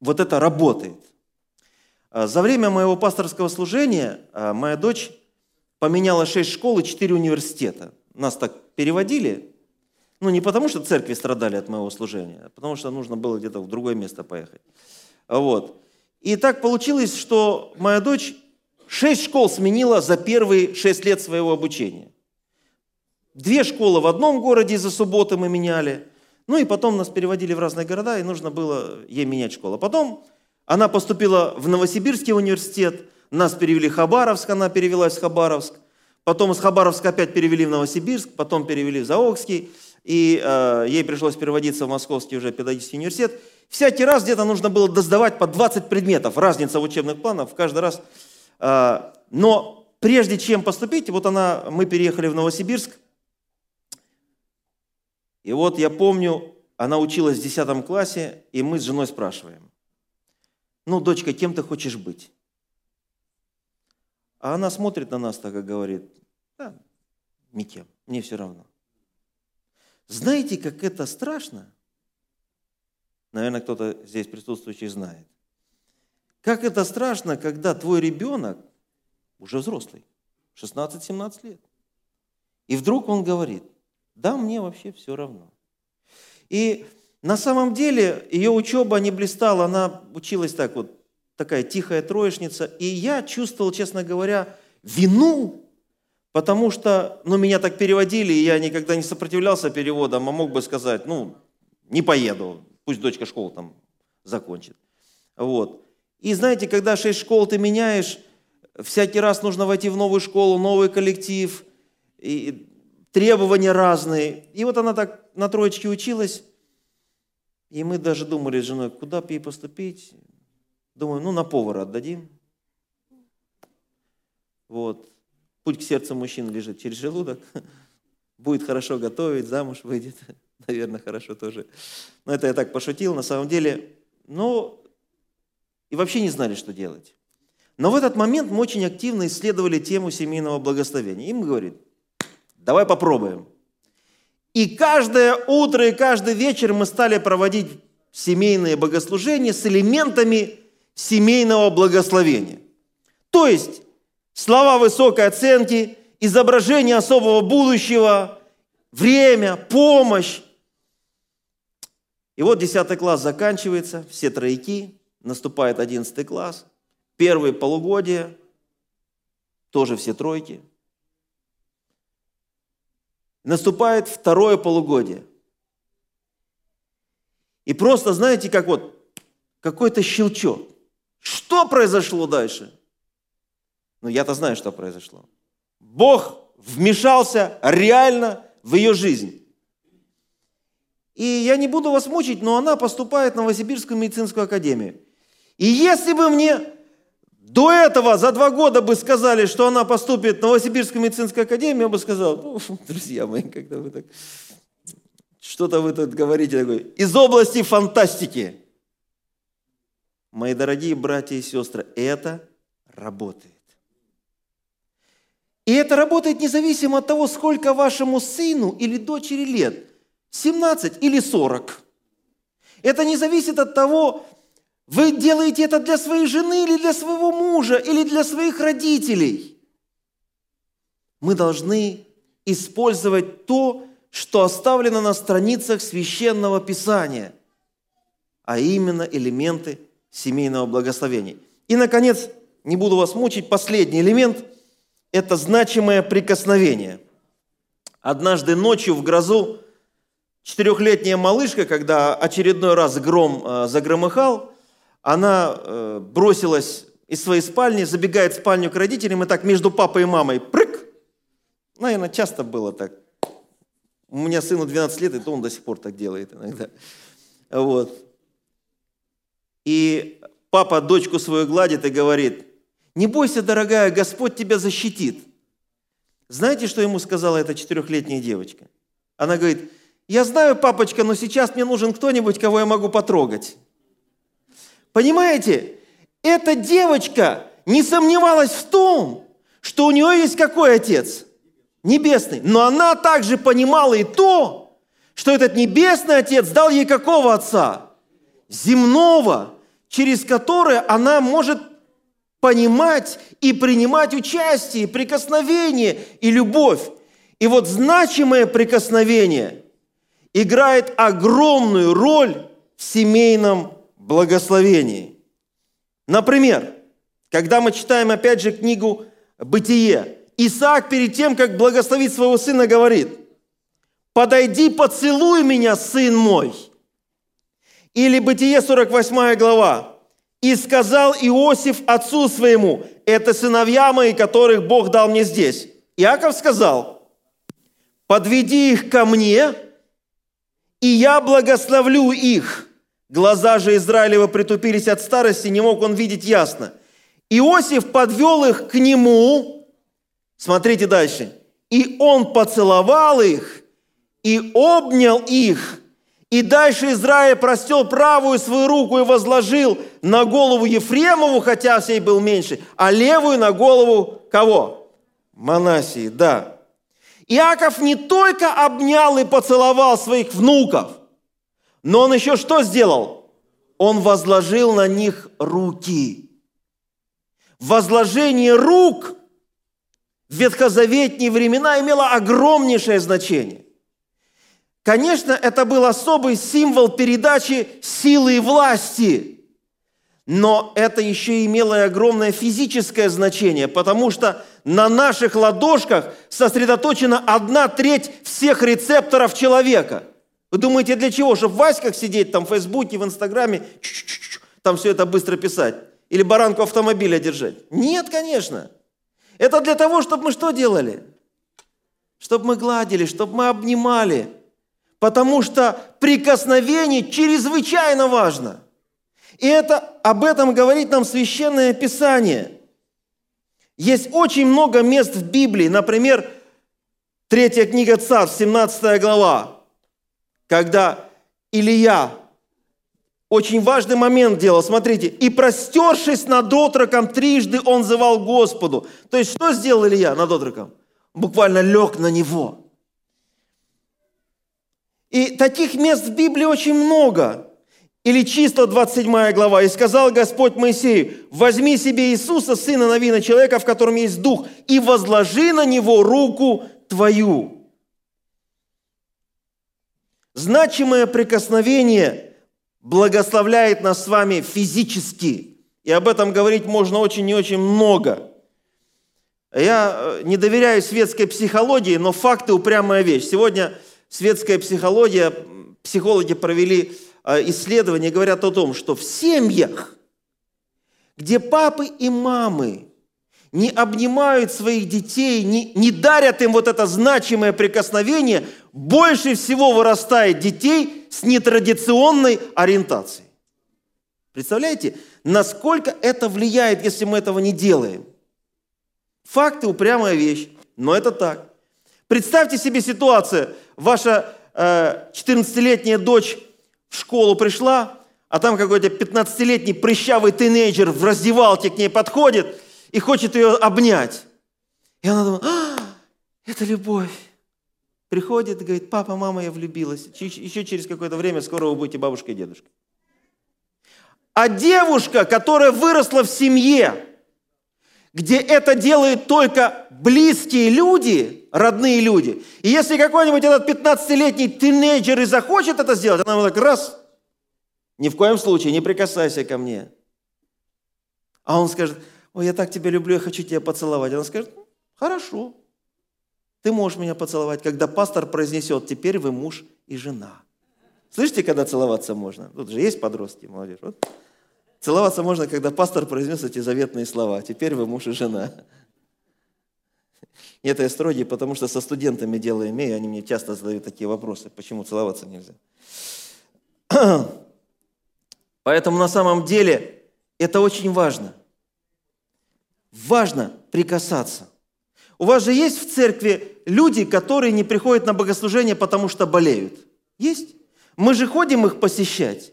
вот это работает. А, за время моего пасторского служения а, моя дочь поменяла шесть школ и четыре университета. Нас так переводили, ну не потому, что церкви страдали от моего служения, а потому что нужно было где-то в другое место поехать. Вот. И так получилось, что моя дочь шесть школ сменила за первые шесть лет своего обучения. Две школы в одном городе из-за субботы мы меняли. Ну и потом нас переводили в разные города, и нужно было ей менять школу. Потом она поступила в Новосибирский университет, нас перевели в Хабаровск, она перевелась в Хабаровск. Потом из Хабаровска опять перевели в Новосибирск, потом перевели в Заокский, и э, ей пришлось переводиться в Московский уже педагогический университет. Всякий раз где-то нужно было доздавать по 20 предметов, разница в учебных планах, каждый раз. Э, но прежде чем поступить, вот она, мы переехали в Новосибирск, и вот я помню, она училась в 10 классе, и мы с женой спрашиваем, ну, дочка, кем ты хочешь быть? А она смотрит на нас так и говорит, да, никем, мне все равно. Знаете, как это страшно? Наверное, кто-то здесь присутствующий знает. Как это страшно, когда твой ребенок уже взрослый, 16-17 лет. И вдруг он говорит, да, мне вообще все равно. И на самом деле ее учеба не блистала, она училась так вот, такая тихая троечница. И я чувствовал, честно говоря, вину, потому что ну, меня так переводили, и я никогда не сопротивлялся переводам, а мог бы сказать, ну, не поеду, пусть дочка школу там закончит. Вот. И знаете, когда шесть школ ты меняешь, всякий раз нужно войти в новую школу, новый коллектив, и требования разные. И вот она так на троечке училась, и мы даже думали с женой, куда бы ей поступить. Думаю, ну на повара отдадим. Вот. Путь к сердцу мужчин лежит через желудок. Будет хорошо готовить, замуж выйдет. Наверное, хорошо тоже. Но это я так пошутил. На самом деле, ну, и вообще не знали, что делать. Но в этот момент мы очень активно исследовали тему семейного благословения. И мы говорим, Давай попробуем. И каждое утро и каждый вечер мы стали проводить семейные богослужения с элементами семейного благословения. То есть слова высокой оценки, изображение особого будущего, время, помощь. И вот 10 класс заканчивается, все тройки, наступает 11 класс, первые полугодия, тоже все тройки – наступает второе полугодие. И просто, знаете, как вот какой-то щелчок. Что произошло дальше? Ну, я-то знаю, что произошло. Бог вмешался реально в ее жизнь. И я не буду вас мучить, но она поступает в Новосибирскую медицинскую академию. И если бы мне до этого за два года бы сказали, что она поступит в Новосибирскую медицинскую академию, я бы сказал, ну, друзья мои, когда вы так, что-то вы тут говорите такое, из области фантастики. Мои дорогие братья и сестры, это работает. И это работает независимо от того, сколько вашему сыну или дочери лет, 17 или 40. Это не зависит от того, вы делаете это для своей жены или для своего мужа, или для своих родителей. Мы должны использовать то, что оставлено на страницах священного писания, а именно элементы семейного благословения. И, наконец, не буду вас мучить, последний элемент – это значимое прикосновение. Однажды ночью в грозу четырехлетняя малышка, когда очередной раз гром э, загромыхал, она э, бросилась из своей спальни, забегает в спальню к родителям, и так между папой и мамой прыг. Наверное, часто было так. У меня сыну 12 лет, и то он до сих пор так делает иногда. Вот. И папа дочку свою гладит и говорит, не бойся, дорогая, Господь тебя защитит. Знаете, что ему сказала эта четырехлетняя девочка? Она говорит, я знаю, папочка, но сейчас мне нужен кто-нибудь, кого я могу потрогать. Понимаете? эта девочка не сомневалась в том, что у нее есть какой отец? Небесный. Но она также понимала и то, что этот небесный отец дал ей какого отца? Земного, через которое она может понимать и принимать участие, прикосновение и любовь. И вот значимое прикосновение играет огромную роль в семейном благословении. Например, когда мы читаем опять же книгу «Бытие», Исаак перед тем, как благословить своего сына, говорит, «Подойди, поцелуй меня, сын мой». Или Бытие, 48 глава. «И сказал Иосиф отцу своему, это сыновья мои, которых Бог дал мне здесь». Иаков сказал, «Подведи их ко мне, и я благословлю их». Глаза же Израилева притупились от старости, не мог он видеть ясно. Иосиф подвел их к нему, смотрите дальше, и он поцеловал их, и обнял их, и дальше Израиль простел правую свою руку и возложил на голову Ефремову, хотя сей был меньше, а левую на голову кого? Манасии, да. Иаков не только обнял и поцеловал своих внуков, но он еще что сделал? Он возложил на них руки. Возложение рук в ветхозаветные времена имело огромнейшее значение. Конечно, это был особый символ передачи силы и власти, но это еще имело и огромное физическое значение, потому что на наших ладошках сосредоточена одна треть всех рецепторов человека. Вы думаете, для чего? Чтобы в Васьках сидеть там в Фейсбуке, в Инстаграме, там все это быстро писать? Или баранку автомобиля держать? Нет, конечно. Это для того, чтобы мы что делали? Чтобы мы гладили, чтобы мы обнимали – потому что прикосновение чрезвычайно важно. И это, об этом говорит нам Священное Писание. Есть очень много мест в Библии, например, третья книга Царств, 17 глава, когда Илья очень важный момент делал. Смотрите, и простершись над отроком трижды, он зывал Господу. То есть, что сделал Илья над отроком? Буквально лег на него. И таких мест в Библии очень много. Или чисто 27 глава. «И сказал Господь Моисею, возьми себе Иисуса, сына Навина, человека, в котором есть дух, и возложи на него руку твою». Значимое прикосновение благословляет нас с вами физически. И об этом говорить можно очень и очень много. Я э, не доверяю светской психологии, но факты – упрямая вещь. Сегодня – светская психология, психологи провели а, исследования, говорят о том, что в семьях, где папы и мамы не обнимают своих детей, не, не дарят им вот это значимое прикосновение, больше всего вырастает детей с нетрадиционной ориентацией. Представляете, насколько это влияет, если мы этого не делаем? Факты – упрямая вещь, но это так. Представьте себе ситуацию, ваша э, 14-летняя дочь в школу пришла, а там какой-то 15-летний прыщавый тинейджер в раздевалке к ней подходит и хочет ее обнять. И она думает, а, это любовь. Приходит и говорит, папа, мама, я влюбилась. Еще через какое-то время скоро вы будете бабушкой и дедушкой. А девушка, которая выросла в семье, где это делают только близкие люди, родные люди. И если какой-нибудь этот 15-летний тинейджер и захочет это сделать, она так раз, ни в коем случае не прикасайся ко мне. А он скажет, ой, я так тебя люблю, я хочу тебя поцеловать. Она скажет, хорошо, ты можешь меня поцеловать, когда пастор произнесет, теперь вы муж и жена. Слышите, когда целоваться можно? Тут же есть подростки, молодежь. Вот. Целоваться можно, когда пастор произнес эти заветные слова. Теперь вы муж и жена. И это я строгий, потому что со студентами дело имею, они мне часто задают такие вопросы, почему целоваться нельзя. Поэтому на самом деле это очень важно. Важно прикасаться. У вас же есть в церкви люди, которые не приходят на богослужение, потому что болеют? Есть? Мы же ходим их посещать.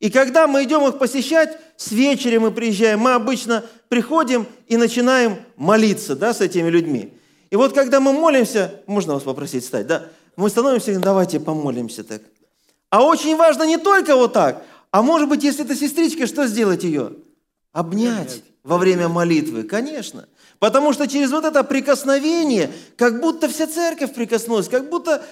И когда мы идем их посещать, с вечера мы приезжаем, мы обычно приходим и начинаем молиться да, с этими людьми. И вот когда мы молимся, можно вас попросить встать, да, мы становимся, давайте помолимся так. А очень важно не только вот так, а может быть, если это сестричка, что сделать ее? Обнять во время молитвы, конечно. Потому что через вот это прикосновение, как будто вся церковь прикоснулась, как будто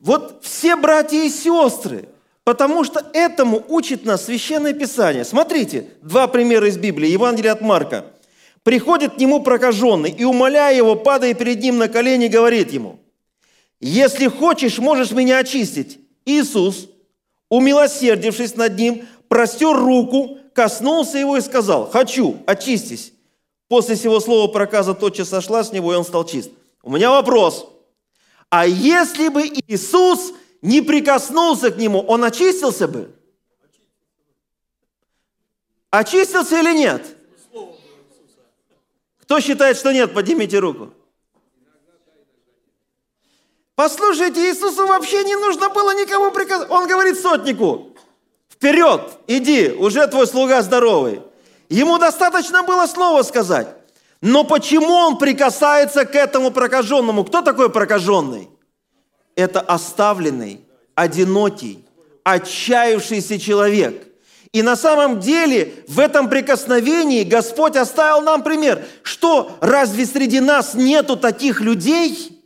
вот все братья и сестры, потому что этому учит нас Священное Писание. Смотрите, два примера из Библии, Евангелие от Марка. Приходит к нему прокаженный и, умоляя его, падая перед ним на колени, говорит ему, «Если хочешь, можешь меня очистить». Иисус, умилосердившись над ним, простер руку, коснулся его и сказал, «Хочу, очистись». После всего слова проказа тотчас сошла с него, и он стал чист. У меня вопрос – а если бы Иисус не прикоснулся к нему, он очистился бы? Очистился или нет? Кто считает, что нет, поднимите руку. Послушайте, Иисусу вообще не нужно было никому приказать. Он говорит сотнику, вперед, иди, уже твой слуга здоровый. Ему достаточно было слово сказать. Но почему он прикасается к этому прокаженному? Кто такой прокаженный? Это оставленный, одинокий, отчаявшийся человек. И на самом деле в этом прикосновении Господь оставил нам пример. Что, разве среди нас нету таких людей?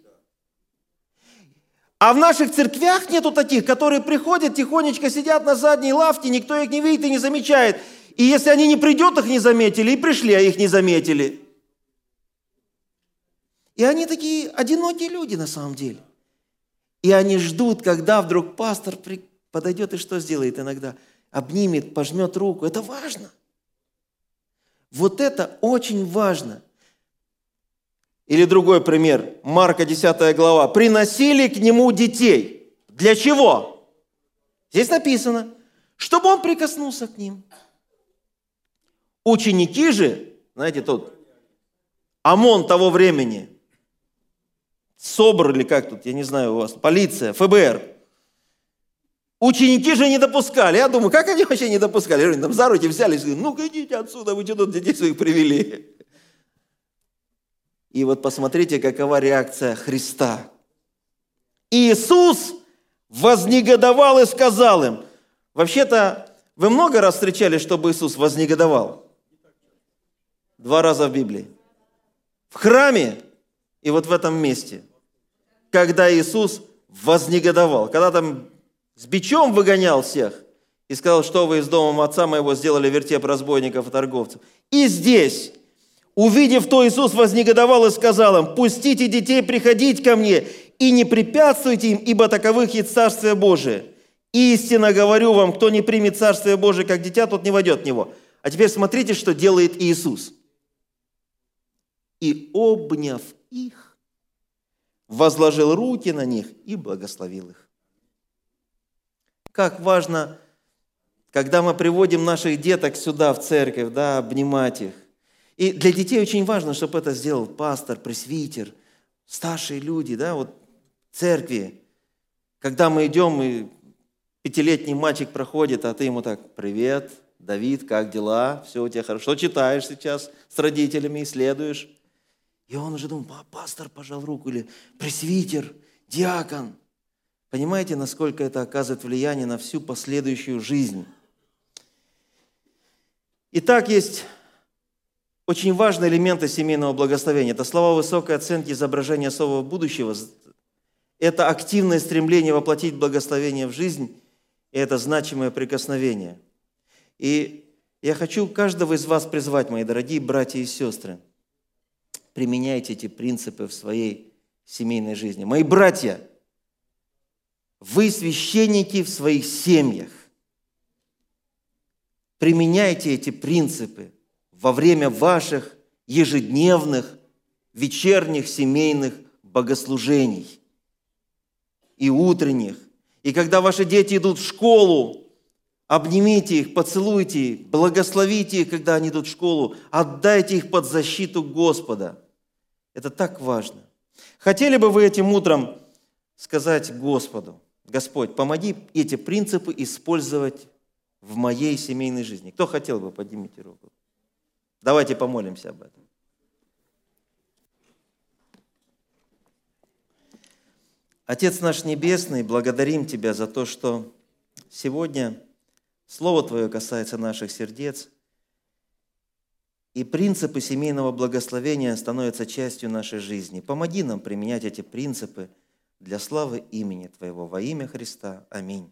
А в наших церквях нету таких, которые приходят, тихонечко сидят на задней лавке, никто их не видит и не замечает. И если они не придут, их не заметили, и пришли, а их не заметили. И они такие одинокие люди на самом деле. И они ждут, когда вдруг пастор подойдет и что сделает иногда? Обнимет, пожмет руку. Это важно. Вот это очень важно. Или другой пример. Марка 10 глава. Приносили к нему детей. Для чего? Здесь написано, чтобы он прикоснулся к ним. Ученики же, знаете, тот ОМОН того времени, СОБР или как тут, я не знаю у вас, полиция, ФБР. Ученики же не допускали. Я думаю, как они вообще не допускали? Они там за руки взялись, ну-ка идите отсюда, вы что тут детей своих привели? И вот посмотрите, какова реакция Христа. Иисус вознегодовал и сказал им. Вообще-то, вы много раз встречали, чтобы Иисус вознегодовал? Два раза в Библии. В храме и вот в этом месте – когда Иисус вознегодовал, когда там с бичом выгонял всех и сказал, что вы из дома отца моего сделали вертеп разбойников и торговцев. И здесь, увидев то, Иисус вознегодовал и сказал им, пустите детей приходить ко мне и не препятствуйте им, ибо таковых есть Царствие Божие. Истинно говорю вам, кто не примет Царствие Божие как дитя, тот не войдет в него. А теперь смотрите, что делает Иисус. И обняв их, возложил руки на них и благословил их. Как важно, когда мы приводим наших деток сюда, в церковь, да, обнимать их. И для детей очень важно, чтобы это сделал пастор, пресвитер, старшие люди, да, вот церкви. Когда мы идем, и пятилетний мальчик проходит, а ты ему так, привет, Давид, как дела? Все у тебя хорошо? Читаешь сейчас с родителями, исследуешь? И он уже думал, пастор пожал руку, или пресвитер, диакон. Понимаете, насколько это оказывает влияние на всю последующую жизнь? Итак, есть очень важные элементы семейного благословения. Это слова высокой оценки изображения особого будущего. Это активное стремление воплотить благословение в жизнь. И это значимое прикосновение. И я хочу каждого из вас призвать, мои дорогие братья и сестры – применяйте эти принципы в своей семейной жизни. Мои братья, вы священники в своих семьях. Применяйте эти принципы во время ваших ежедневных, вечерних семейных богослужений и утренних. И когда ваши дети идут в школу, обнимите их, поцелуйте их, благословите их, когда они идут в школу, отдайте их под защиту Господа – это так важно. Хотели бы вы этим утром сказать Господу, Господь, помоги эти принципы использовать в моей семейной жизни. Кто хотел бы, поднимите руку. Давайте помолимся об этом. Отец наш Небесный, благодарим Тебя за то, что сегодня Слово Твое касается наших сердец, и принципы семейного благословения становятся частью нашей жизни. Помоги нам применять эти принципы для славы имени Твоего во имя Христа. Аминь.